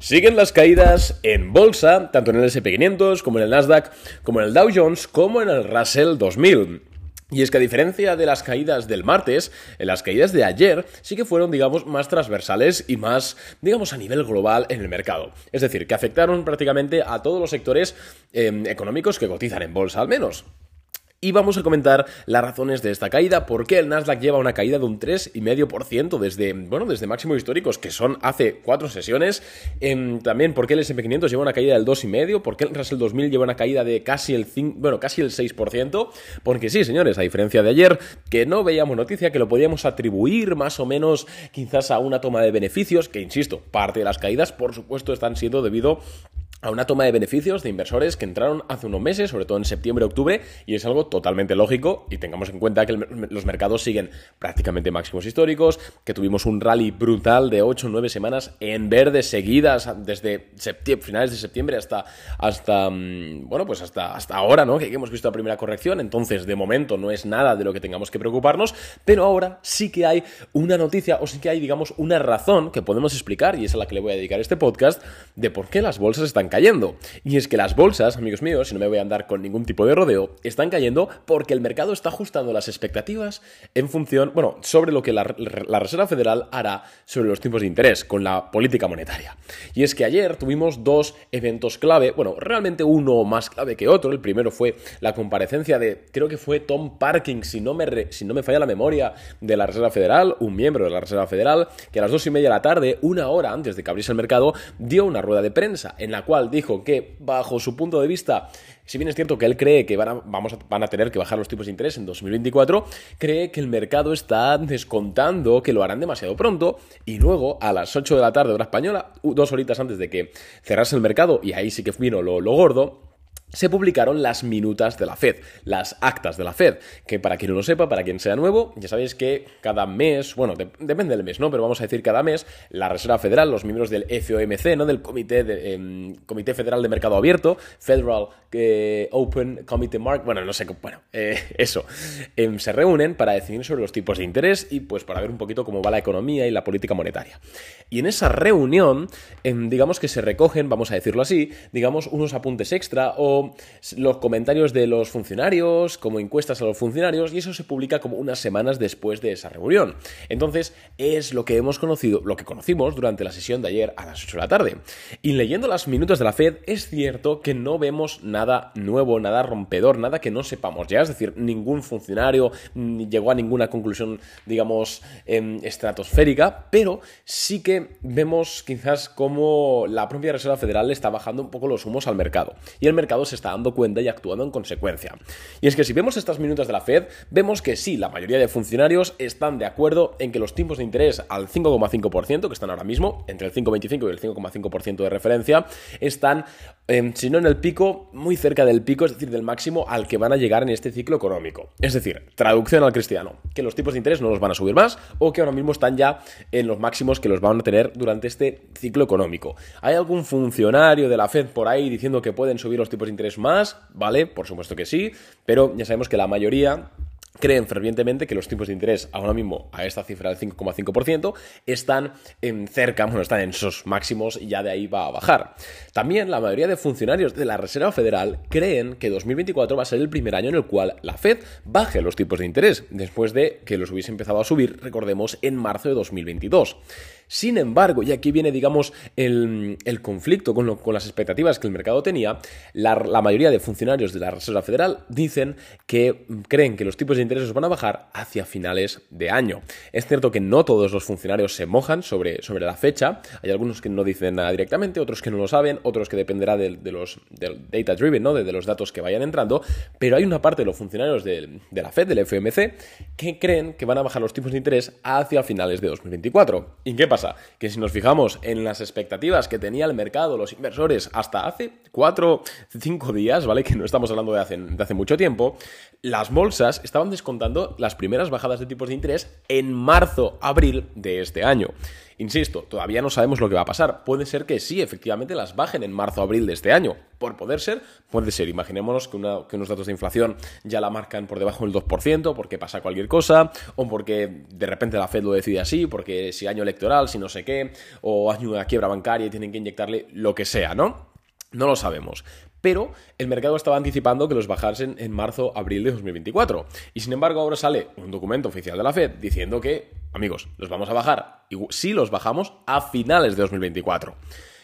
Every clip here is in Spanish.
Siguen las caídas en bolsa, tanto en el SP500 como en el Nasdaq, como en el Dow Jones, como en el Russell 2000. Y es que a diferencia de las caídas del martes, en las caídas de ayer sí que fueron, digamos, más transversales y más, digamos, a nivel global en el mercado. Es decir, que afectaron prácticamente a todos los sectores eh, económicos que cotizan en bolsa, al menos. Y vamos a comentar las razones de esta caída, por qué el Nasdaq lleva una caída de un 3,5% desde, bueno, desde máximos históricos, que son hace cuatro sesiones. Em, también por qué el S&P500 lleva una caída del 2,5%, por qué el Russell 2000 lleva una caída de casi el, 5, bueno, casi el 6%. Porque sí, señores, a diferencia de ayer, que no veíamos noticia, que lo podíamos atribuir más o menos quizás a una toma de beneficios, que insisto, parte de las caídas, por supuesto, están siendo debido a una toma de beneficios de inversores que entraron hace unos meses, sobre todo en septiembre, octubre, y es algo totalmente lógico y tengamos en cuenta que los mercados siguen prácticamente máximos históricos, que tuvimos un rally brutal de 8 o 9 semanas en verde seguidas desde finales de septiembre hasta, hasta mm, bueno, pues hasta, hasta ahora, ¿no? Que hemos visto la primera corrección, entonces de momento no es nada de lo que tengamos que preocuparnos, pero ahora sí que hay una noticia o sí que hay, digamos, una razón que podemos explicar y es a la que le voy a dedicar este podcast de por qué las bolsas están cayendo. Y es que las bolsas, amigos míos, si no me voy a andar con ningún tipo de rodeo, están cayendo porque el mercado está ajustando las expectativas en función, bueno, sobre lo que la, Reserva Federal hará sobre los tipos de interés con la política monetaria. Y es que ayer tuvimos dos eventos clave, bueno, realmente uno más clave que otro. El primero fue la comparecencia de, creo que fue Tom Parking, si no me, si no me falla la memoria, de la Reserva Federal, un miembro de la Reserva Federal, que a las dos y media de la tarde, una hora antes de que abriese el mercado, dio una rueda de prensa en la cual dijo que, bajo su punto de vista, si bien es cierto que él cree que van a, vamos van a tener que bajar los tipos de interés en 2024, cree que el mercado está descontando que lo harán demasiado pronto y luego a las 8 de la tarde hora española, dos horitas antes de que cerrase el mercado, y ahí sí que vino lo, lo gordo, se publicaron las minutas de la Fed, las actas de la Fed, que para quien no lo sepa, para quien sea nuevo, ya sabéis que cada mes, bueno, depende del mes, ¿no? Pero vamos a decir cada mes, la Reserva Federal, los miembros del FOMC, ¿no? Del Comité, de, em, Comité Federal de Mercado Abierto, Federal eh, Open Committee Mark, bueno, no sé, bueno, eh, eso, em, se reúnen para decidir sobre los tipos de interés y pues para ver un poquito cómo va la economía y la política monetaria. Y en esa reunión, em, digamos que se recogen, vamos a decirlo así, digamos unos apuntes extra o los comentarios de los funcionarios, como encuestas a los funcionarios, y eso se publica como unas semanas después de esa reunión. Entonces, es lo que hemos conocido, lo que conocimos durante la sesión de ayer a las 8 de la tarde. Y leyendo las minutos de la Fed, es cierto que no vemos nada nuevo, nada rompedor, nada que no sepamos ya, es decir, ningún funcionario llegó a ninguna conclusión, digamos, estratosférica, pero sí que vemos quizás como la propia Reserva Federal está bajando un poco los humos al mercado. Y el mercado se está dando cuenta y actuando en consecuencia. Y es que si vemos estas minutas de la Fed, vemos que sí, la mayoría de funcionarios están de acuerdo en que los tipos de interés al 5,5%, que están ahora mismo, entre el 5,25 y el 5,5% de referencia, están, em, si no en el pico, muy cerca del pico, es decir, del máximo al que van a llegar en este ciclo económico. Es decir, traducción al cristiano, que los tipos de interés no los van a subir más o que ahora mismo están ya en los máximos que los van a tener durante este ciclo económico. ¿Hay algún funcionario de la Fed por ahí diciendo que pueden subir los tipos de interés más, ¿vale? Por supuesto que sí, pero ya sabemos que la mayoría creen fervientemente que los tipos de interés ahora mismo a esta cifra del 5,5% están en cerca, bueno, están en esos máximos y ya de ahí va a bajar. También la mayoría de funcionarios de la Reserva Federal creen que 2024 va a ser el primer año en el cual la Fed baje los tipos de interés, después de que los hubiese empezado a subir, recordemos, en marzo de 2022. Sin embargo, y aquí viene, digamos, el, conflicto con, las expectativas que el mercado tenía, la, mayoría de funcionarios de la Reserva Federal dicen que creen que los tipos de interés van a bajar hacia finales de año. Es cierto que no todos los funcionarios se mojan sobre, sobre la fecha, hay algunos que no dicen nada directamente, otros que no lo saben, otros que dependerá de, los del data driven, ¿no? De, los datos que vayan entrando, pero hay una parte de los funcionarios de, de la Fed, del FMC, que creen que van a bajar los tipos de interés hacia finales de 2024. ¿Y qué pasa? Que si nos fijamos en las expectativas que tenía el mercado, los inversores, hasta hace cuatro, cinco días, ¿vale? Que no estamos hablando de hace, de hace mucho tiempo, las bolsas estaban descontando las primeras bajadas de tipos de interés en marzo, abril de este año. Insisto, todavía no sabemos lo que va a pasar. Puede ser que sí, efectivamente, las bajen en marzo, abril de este año. Por poder ser, puede ser. Imaginémonos que, que unos datos de inflación ya la marcan por debajo del 2%, porque pasa cualquier cosa, o porque de repente la Fed lo decide así, porque si año electoral, si no sé qué, o año de quiebra bancaria y tienen que inyectarle lo que sea, ¿no? No lo sabemos. Pero el mercado estaba anticipando que los bajasen en marzo, abril de 2024. Y sin embargo, ahora sale un documento oficial de la Fed diciendo que, amigos, los vamos a bajar. Y sí los bajamos a finales de 2024.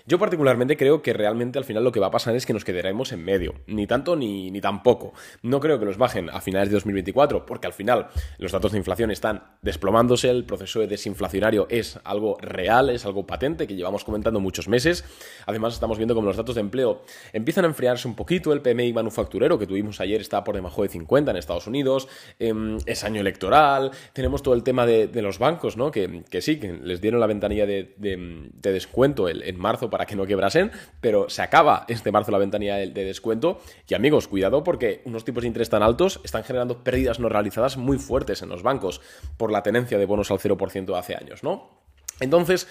Yo particularmente creo que realmente al final lo que va a pasar es que nos quedaremos en medio, ni tanto ni, ni tampoco. No creo que los bajen a finales de 2024, porque al final los datos de inflación están desplomándose, el proceso de desinflacionario es algo real, es algo patente que llevamos comentando muchos meses. Además estamos viendo como los datos de empleo empiezan a enfriarse un poquito, el PMI manufacturero que tuvimos ayer está por debajo de 50 en Estados Unidos, em, es año electoral, tenemos todo el tema de, los bancos, ¿no? Que, sí, que les dieron la ventanilla de, descuento en marzo para que no quebrasen, pero se acaba este marzo la ventanilla de, descuento. Y amigos, cuidado porque unos tipos de interés tan altos están generando pérdidas no realizadas muy fuertes en los bancos por la tenencia de bonos al 0% hace años, ¿no? Entonces,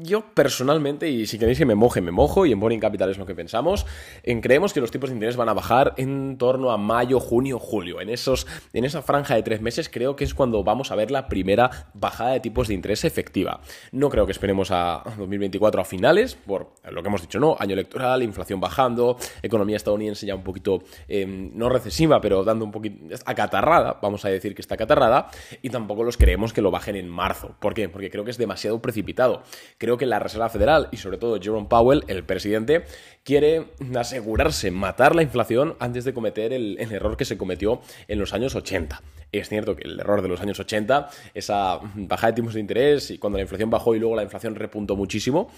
yo personalmente, y si queréis que me moje, me mojo, y en Boring Capital es lo que pensamos, en, creemos que los tipos de interés van a bajar en torno a mayo, junio, julio. En, esos, en esa franja de tres meses creo que es cuando vamos a ver la primera bajada de tipos de interés efectiva. No creo que esperemos a 2024 a finales, por lo que hemos dicho, ¿no? Año electoral, inflación bajando, economía estadounidense ya un poquito, em, no recesiva, pero dando un poquito acatarrada, vamos a decir que está acatarrada, y tampoco los creemos que lo bajen en marzo. ¿Por qué? Porque creo que es demasiado precipitado. Creo que la Reserva Federal y sobre todo Jerome Powell, el presidente, quiere asegurarse matar la inflación antes de cometer el, el error que se cometió en los años 80. Es cierto que el error de los años 80, esa bajada de tipos de interés y cuando la inflación bajó y luego la inflación repuntó muchísimo,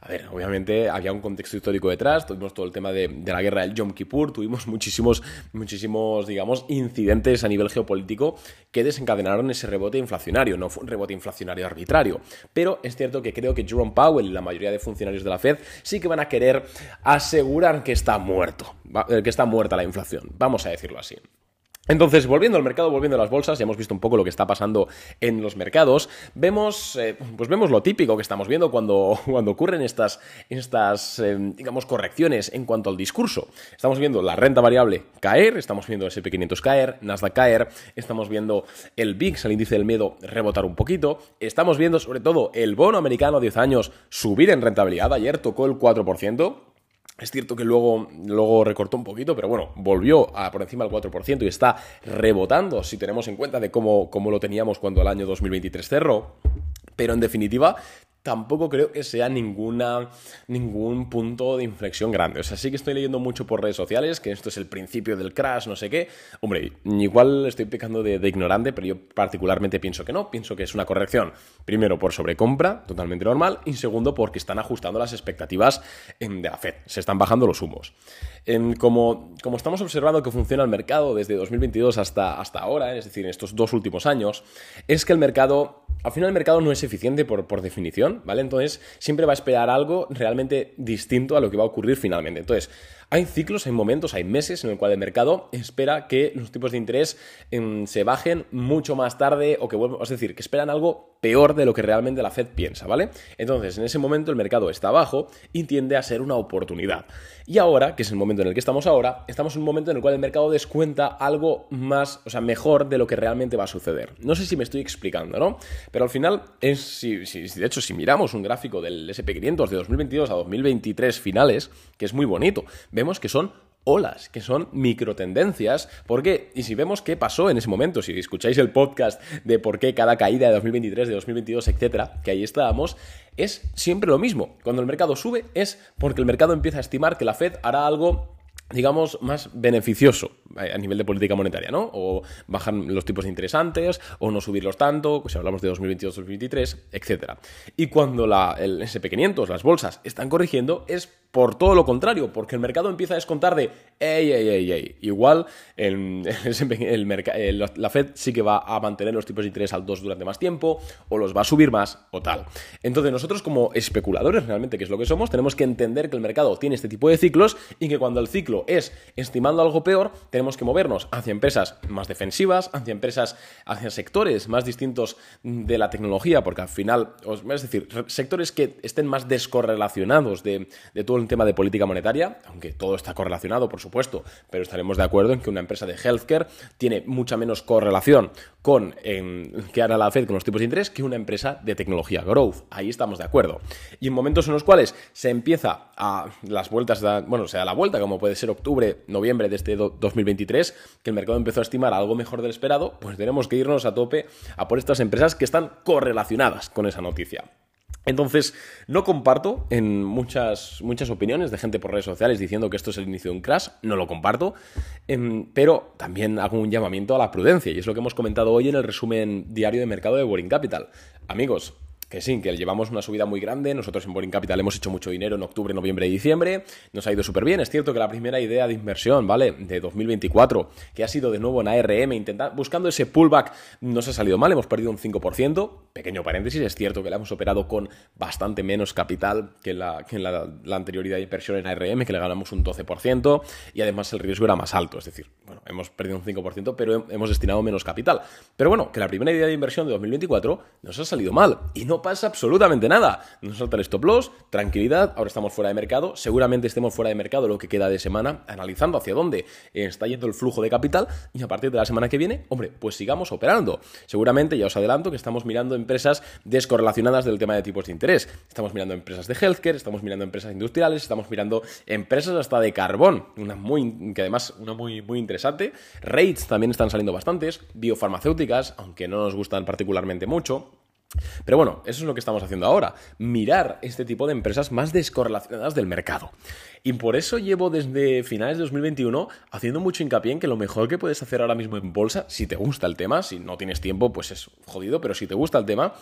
a ver, obviamente había un contexto histórico detrás, tuvimos todo el tema de, la guerra del Yom Kippur, tuvimos muchísimos, muchísimos, digamos, incidentes a nivel geopolítico que desencadenaron ese rebote inflacionario, no fue un rebote inflacionario arbitrario, pero es cierto que creo que Jerome Powell y la mayoría de funcionarios de la Fed sí que van a querer asegurar que está muerto, que está muerta la inflación, vamos a decirlo así. Entonces, volviendo al mercado, volviendo a las bolsas, ya hemos visto un poco lo que está pasando en los mercados. Vemos, eh, pues vemos lo típico que estamos viendo cuando, cuando ocurren estas, estas eh, digamos, correcciones en cuanto al discurso. Estamos viendo la renta variable caer, estamos viendo el SP500 caer, Nasdaq caer, estamos viendo el VIX, el índice del miedo, rebotar un poquito. Estamos viendo, sobre todo, el bono americano a 10 años subir en rentabilidad. Ayer tocó el 4%. Es cierto que luego, luego recortó un poquito, pero bueno, volvió a por encima del 4% y está rebotando si tenemos en cuenta de cómo, cómo lo teníamos cuando el año 2023 cerró. Pero en definitiva, tampoco creo que sea ninguna, ningún punto de inflexión grande. O sea, sí que estoy leyendo mucho por redes sociales que esto es el principio del crash, no sé qué. Hombre, igual estoy pecando de, ignorante, pero yo particularmente pienso que no. Pienso que es una corrección, primero por sobrecompra, totalmente normal, y segundo porque están ajustando las expectativas de la Fed. Se están bajando los humos. como, como estamos observando que funciona el mercado desde 2022 hasta, hasta ahora, es decir, en estos dos últimos años, es que el mercado, al final el mercado no es eficiente por, por definición, ¿vale? Entonces siempre va a esperar algo realmente distinto a lo que va a ocurrir finalmente. Entonces, hay ciclos, hay momentos, hay meses en el cual el mercado espera que los tipos de interés em, se bajen mucho más tarde o que vuelvan, es decir, que esperan algo peor de lo que realmente la Fed piensa, ¿vale? Entonces, en ese momento el mercado está bajo y tiende a ser una oportunidad. Y ahora, que es el momento en el que estamos ahora, estamos en un momento en el cual el mercado descuenta algo más, o sea, mejor de lo que realmente va a suceder. No sé si me estoy explicando, ¿no? Pero al final, es, si, de hecho, si miramos un gráfico del SP500 de 2022 a 2023 finales, que es muy bonito, vemos que son olas, que son microtendencias. ¿Por qué? Y si vemos qué pasó en ese momento, si escucháis el podcast de por qué cada caída de 2023, de 2022, etcétera, que ahí estábamos, es siempre lo mismo. Cuando el mercado sube es porque el mercado empieza a estimar que la Fed hará algo digamos, más beneficioso a nivel de política monetaria, ¿no? O bajan los tipos interesantes, o no subirlos tanto, si hablamos de 2022-2023, etc. Y cuando la, el SP500, las bolsas, están corrigiendo, es por todo lo contrario, porque el mercado empieza a descontar de, ey, ey, ey, ey, igual el, la Fed sí que va a mantener los tipos de interés altos durante más tiempo, o los va a subir más, o tal. Entonces nosotros como especuladores realmente, que es lo que somos, tenemos que entender que el mercado tiene este tipo de ciclos y que cuando el ciclo es estimando algo peor, tenemos que movernos hacia empresas más defensivas, hacia empresas, hacia sectores más distintos de la tecnología, porque al final, es decir, sectores que estén más descorrelacionados de, de todo el tema de política monetaria, aunque todo está correlacionado, por supuesto, pero estaremos de acuerdo en que una empresa de healthcare tiene mucha menos correlación con que hará la Fed con los tipos de interés que una empresa de tecnología growth. Ahí estamos de acuerdo. Y en momentos en los cuales se empieza a las vueltas, bueno, o sea, la vuelta, como puede ser octubre, noviembre de este 2023, que el mercado empezó a estimar algo mejor del esperado, pues tenemos que irnos a tope a por estas empresas que están correlacionadas con esa noticia. Entonces, no comparto en muchas, muchas opiniones de gente por redes sociales diciendo que esto es el inicio de un crash, no lo comparto, em, pero también hago un llamamiento a la prudencia y es lo que hemos comentado hoy en el resumen diario de mercado de Boring Capital. Amigos, que sí, que llevamos una subida muy grande. Nosotros en Boring Capital hemos hecho mucho dinero en octubre, noviembre y diciembre. Nos ha ido súper bien. Es cierto que la primera idea de inversión, ¿vale? De 2024, que ha sido de nuevo en ARM, buscando ese pullback, nos ha salido mal. Hemos perdido un 5%. Pequeño paréntesis, es cierto que la hemos operado con bastante menos capital que, la, que la, la, anterioridad de inversión en ARM, que le ganamos un 12%. Y además el riesgo era más alto. Es decir, bueno, hemos perdido un 5%, pero hemos destinado menos capital. Pero bueno, que la primera idea de inversión de 2024 nos ha salido mal. Y no pasa absolutamente nada. Nos salta el stop loss, tranquilidad, ahora estamos fuera de mercado, seguramente estemos fuera de mercado lo que queda de semana, analizando hacia dónde está yendo el flujo de capital y a partir de la semana que viene, hombre, pues sigamos operando. Seguramente, ya os adelanto, que estamos mirando empresas descorrelacionadas del tema de tipos de interés. Estamos mirando empresas de healthcare, estamos mirando empresas industriales, estamos mirando empresas hasta de carbón, una muy, que además, una muy, muy interesante. Rates también están saliendo bastantes, biofarmacéuticas, aunque no nos gustan particularmente mucho. Pero bueno, eso es lo que estamos haciendo ahora, mirar este tipo de empresas más descorrelacionadas del mercado. Y por eso llevo desde finales de 2021 haciendo mucho hincapié en que lo mejor que puedes hacer ahora mismo en bolsa, si te gusta el tema, si no tienes tiempo, pues es jodido, pero si te gusta el tema,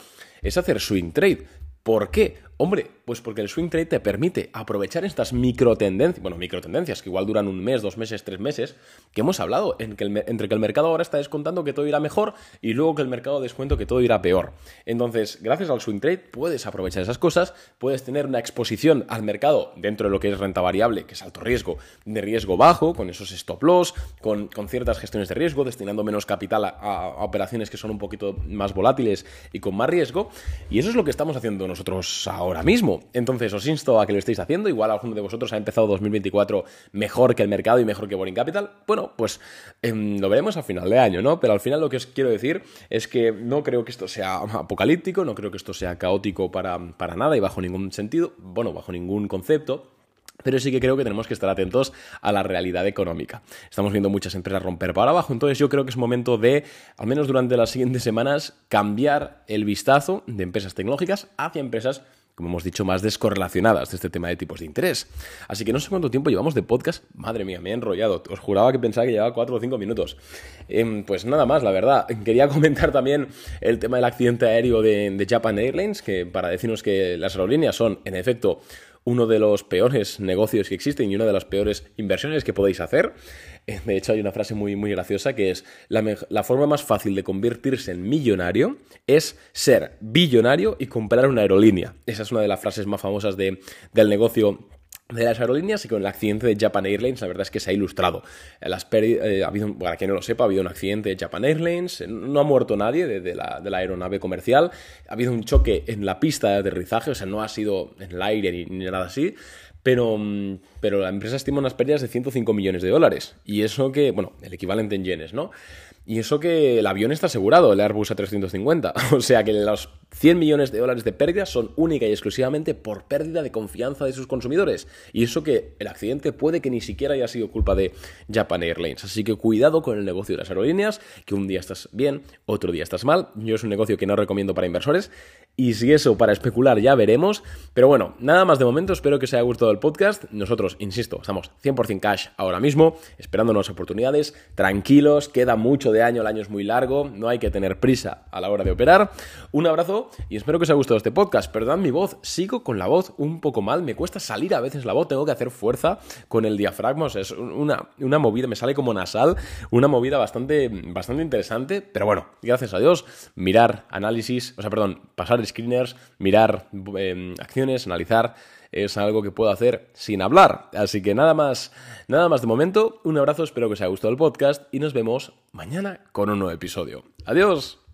es hacer swing trade. ¿Por qué? Hombre, pues porque el swing trade te permite aprovechar estas microtendencias, bueno, microtendencias que igual duran un mes, dos meses, tres meses, que hemos hablado, en que entre que el mercado ahora está descontando que todo irá mejor y luego que el mercado descuento que todo irá peor. Entonces, gracias al swing trade puedes aprovechar esas cosas, puedes tener una exposición al mercado dentro de lo que es renta variable, que es alto riesgo, de riesgo bajo, con esos stop loss, con, ciertas gestiones de riesgo, destinando menos capital a, operaciones que son un poquito más volátiles y con más riesgo. Y eso es lo que estamos haciendo nosotros ahora ahora Entonces os insto a que lo estéis haciendo. Igual alguno de vosotros ha empezado 2024 mejor que el mercado y mejor que Boring Capital. Bueno, pues em, lo veremos a final de año, ¿no? Pero al final lo que os quiero decir es que no creo que esto sea apocalíptico, no creo que esto sea caótico para, para nada y bajo ningún sentido, bueno, bajo ningún concepto pero sí que creo que tenemos que estar atentos a la realidad económica. Estamos viendo muchas empresas romper para abajo, entonces yo creo que es momento de, al menos durante las siguientes semanas, cambiar el vistazo de empresas tecnológicas hacia empresas como hemos dicho, más descorrelacionadas de este tema de tipos de interés. Así que no sé cuánto tiempo llevamos de podcast. Madre mía, me he enrollado. Os juraba que pensaba que llevaba 4 o 5 minutos. Em, pues nada más, la verdad. Quería comentar también el tema del accidente aéreo de, Japan Airlines, que para decirnos que las aerolíneas son, en efecto, uno de los peores negocios que existen y una de las peores inversiones que podéis hacer. Eh, de hecho, hay una frase muy, muy graciosa que es, la, forma más fácil de convertirse en millonario es ser billonario y comprar una aerolínea. Esa es una de las frases más famosas de, del negocio de las aerolíneas y con el accidente de Japan Airlines, la verdad es que se ha ilustrado. Las eh, ha habido, para quien no lo sepa, ha habido un accidente de Japan Airlines, no ha muerto nadie de, la, de, la, aeronave comercial, ha habido un choque en la pista de aterrizaje, o sea, no ha sido en el aire ni, ni nada así, pero, mm, pero la empresa estima unas pérdidas de 105 millones de dólares. Y eso que, bueno, el equivalente en yenes, ¿no? Y eso que el avión está asegurado, el Airbus A350. O sea que los 100 millones de dólares de pérdidas son única y exclusivamente por pérdida de confianza de sus consumidores. Y eso que el accidente puede que ni siquiera haya sido culpa de Japan Airlines. Así que cuidado con el negocio de las aerolíneas, que un día estás bien, otro día estás mal. Yo es un negocio que no recomiendo para inversores. Y si eso para especular ya veremos. Pero bueno, nada más de momento. Espero que os haya gustado el podcast. Nosotros, insisto, estamos 100% cash ahora mismo, esperando nuevas oportunidades. Tranquilos, queda mucho de de año, el año es muy largo, no hay que tener prisa a la hora de operar. Un abrazo y espero que os haya gustado este podcast. Perdón mi voz, sigo con la voz un poco mal, me cuesta salir a veces la voz, tengo que hacer fuerza con el diafragma, es una, una movida, me sale como nasal, una movida bastante, bastante interesante, pero bueno, gracias a Dios, mirar análisis, o sea, perdón, pasar screeners, mirar em, acciones, analizar es algo que puedo hacer sin hablar. Así que nada más, nada más de momento. Un abrazo, espero que os haya gustado el podcast y nos vemos mañana con un nuevo episodio. Adiós.